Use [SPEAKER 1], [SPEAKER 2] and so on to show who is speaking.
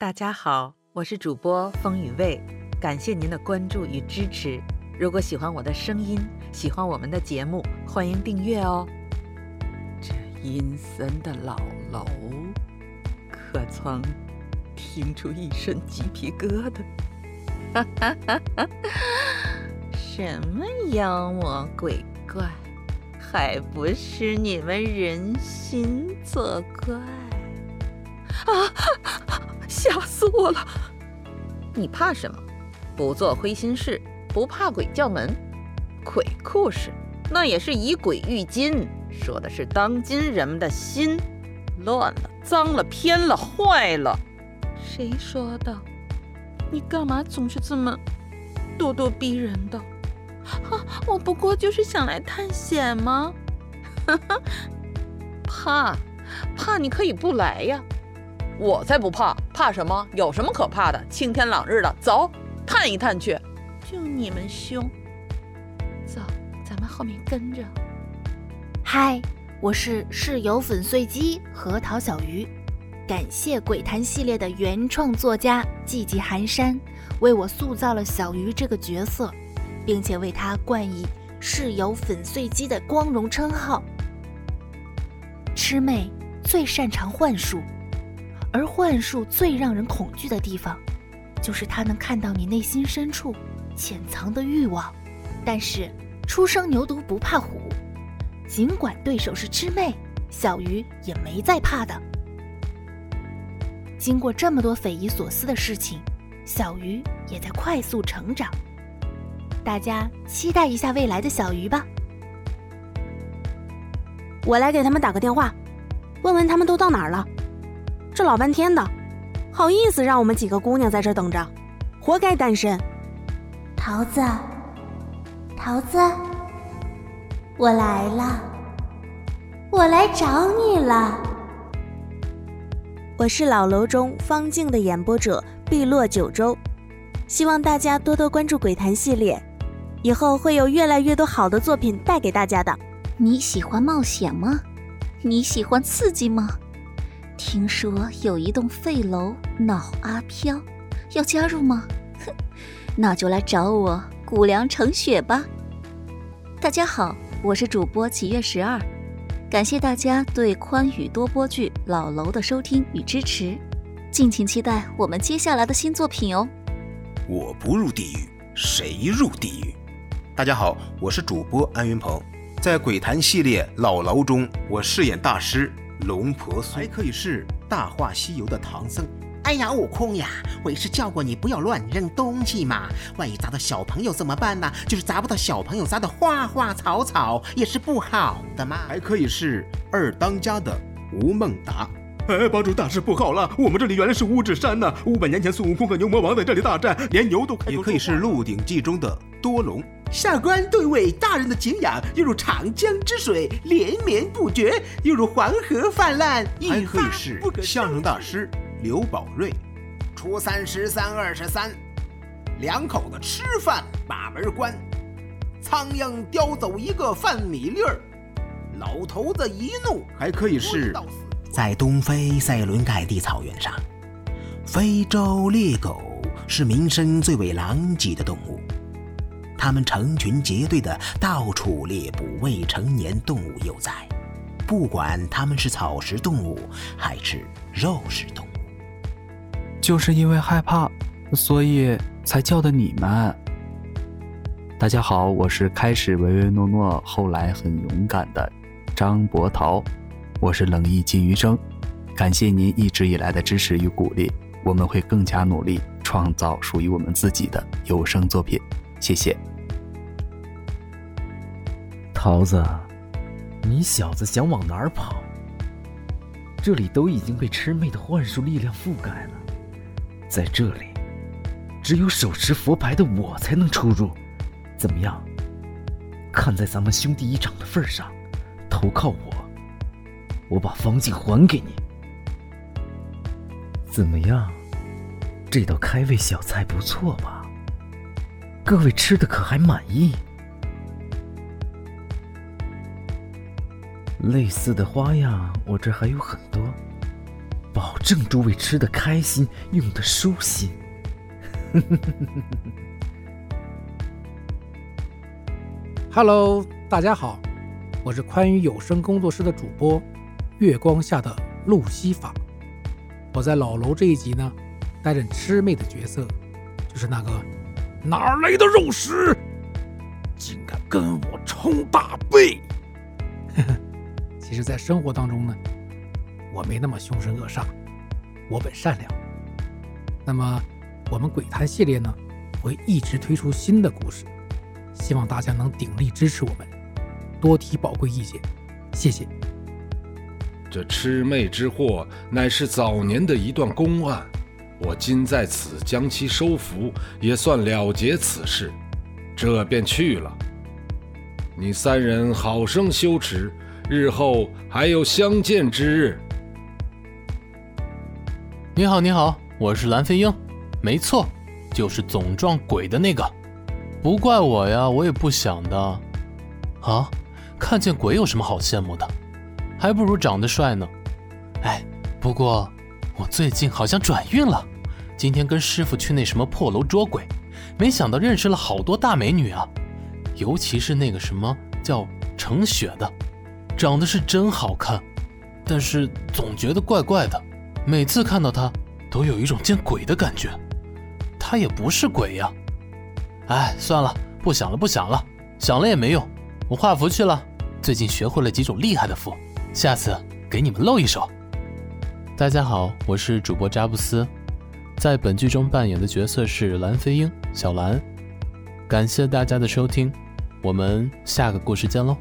[SPEAKER 1] 大家好，我是主播风雨味，感谢您的关注与支持。如果喜欢我的声音，喜欢我们的节目，欢迎订阅哦。这阴森的老楼，可曾听出一身鸡皮疙瘩？哈哈哈哈什么妖魔鬼怪，还不是你们人心作怪？啊！吓死我了！你怕什么？不做亏心事，不怕鬼叫门。鬼故事那也是以鬼喻今，说的是当今人们的心乱了、脏了、偏了、坏了。谁说的？你干嘛总是这么咄咄逼人的？啊！我不过就是想来探险吗？哈哈，怕怕你可以不来呀。我才不怕，怕什么？有什么可怕的？青天朗日的，走，探一探去。就你们凶，走，咱们后面跟着。
[SPEAKER 2] 嗨，我是室友粉碎机核桃小鱼，感谢鬼谈系列的原创作家寂寂寒山为我塑造了小鱼这个角色，并且为他冠以室友粉碎机的光荣称号。魑魅最擅长幻术。而幻术最让人恐惧的地方，就是它能看到你内心深处潜藏的欲望。但是初生牛犊不怕虎，尽管对手是魑魅，小鱼也没在怕的。经过这么多匪夷所思的事情，小鱼也在快速成长。大家期待一下未来的小鱼吧。
[SPEAKER 3] 我来给他们打个电话，问问他们都到哪儿了。这老半天的，好意思让我们几个姑娘在这等着，活该单身。
[SPEAKER 4] 桃子，桃子，我来了，我来找你了。
[SPEAKER 5] 我是老楼中方静的演播者碧落九州，希望大家多多关注鬼谈系列，以后会有越来越多好的作品带给大家的。
[SPEAKER 2] 你喜欢冒险吗？你喜欢刺激吗？听说有一栋废楼闹阿飘，要加入吗？哼，那就来找我古梁成雪吧。大家好，我是主播七月十二，感谢大家对宽宇多播剧《老楼》的收听与支持，敬请期待我们接下来的新作品哦。
[SPEAKER 6] 我不入地狱，谁入地狱？大家好，我是主播安云鹏，在鬼谈系列《老楼》中，我饰演大师。龙婆酥还可以是《大话西游》的唐僧。
[SPEAKER 7] 哎呀，悟空呀，为师叫过你不要乱扔东西嘛，万一砸到小朋友怎么办呢？就是砸不到小朋友砸的花花草草也是不好的嘛。
[SPEAKER 6] 还可以是二当家的吴孟达。
[SPEAKER 8] 哎，帮主大事不好了！我们这里原来是五指山呢，五百年前孙悟空和牛魔王在这里大战，连牛都
[SPEAKER 6] 也可以是《鹿鼎记》中的多隆。
[SPEAKER 7] 下官对伟大人的敬仰，犹如长江之水连绵不绝，犹如黄河泛滥。
[SPEAKER 6] 还可以是相声大师刘宝瑞。
[SPEAKER 9] 初三十三二十三，两口子吃饭把门关，苍蝇叼走一个饭米粒儿，老头子一怒。
[SPEAKER 6] 还可以是
[SPEAKER 10] 在东非塞伦盖蒂草原上，非洲猎狗是名声最为狼藉的动物。它们成群结队的到处猎捕未成年动物幼崽，不管它们是草食动物还是肉食动物。
[SPEAKER 11] 就是因为害怕，所以才叫的你们。大家好，我是开始唯唯诺诺，后来很勇敢的张博涛，我是冷意金鱼生。感谢您一直以来的支持与鼓励，我们会更加努力，创造属于我们自己的有声作品。谢谢，
[SPEAKER 12] 桃子，你小子想往哪儿跑？这里都已经被魑魅的幻术力量覆盖了，在这里，只有手持佛牌的我才能出入。怎么样？看在咱们兄弟一场的份上，投靠我，我把方镜还给你。怎么样？这道开胃小菜不错吧？各位吃的可还满意？类似的花样，我这还有很多，保证诸位吃的开心，用的舒心。
[SPEAKER 13] Hello，大家好，我是宽裕有声工作室的主播，月光下的路西法。我在老楼这一集呢，担任魑魅的角色，就是那个哪儿来的肉食，竟敢跟我冲大背。其实，在生活当中呢，我没那么凶神恶煞，我本善良。那么，我们鬼谈系列呢，会一直推出新的故事。希望大家能鼎力支持我们，多提宝贵意见，谢谢。
[SPEAKER 14] 这魑魅之祸乃是早年的一段公案，我今在此将其收服，也算了结此事。这便去了。你三人好生修持，日后还有相见之日。
[SPEAKER 15] 你好，你好，我是蓝飞鹰，没错，就是总撞鬼的那个。不怪我呀，我也不想的。啊，看见鬼有什么好羡慕的？还不如长得帅呢。哎，不过我最近好像转运了。今天跟师傅去那什么破楼捉鬼，没想到认识了好多大美女啊，尤其是那个什么叫程雪的，长得是真好看，但是总觉得怪怪的。每次看到她，都有一种见鬼的感觉。她也不是鬼呀。哎，算了，不想了，不想了，想了也没用。我画符去了，最近学会了几种厉害的符，下次给你们露一手。大家好，我是主播扎布斯，在本剧中扮演的角色是蓝飞鹰小蓝。感谢大家的收听，我们下个故事见喽。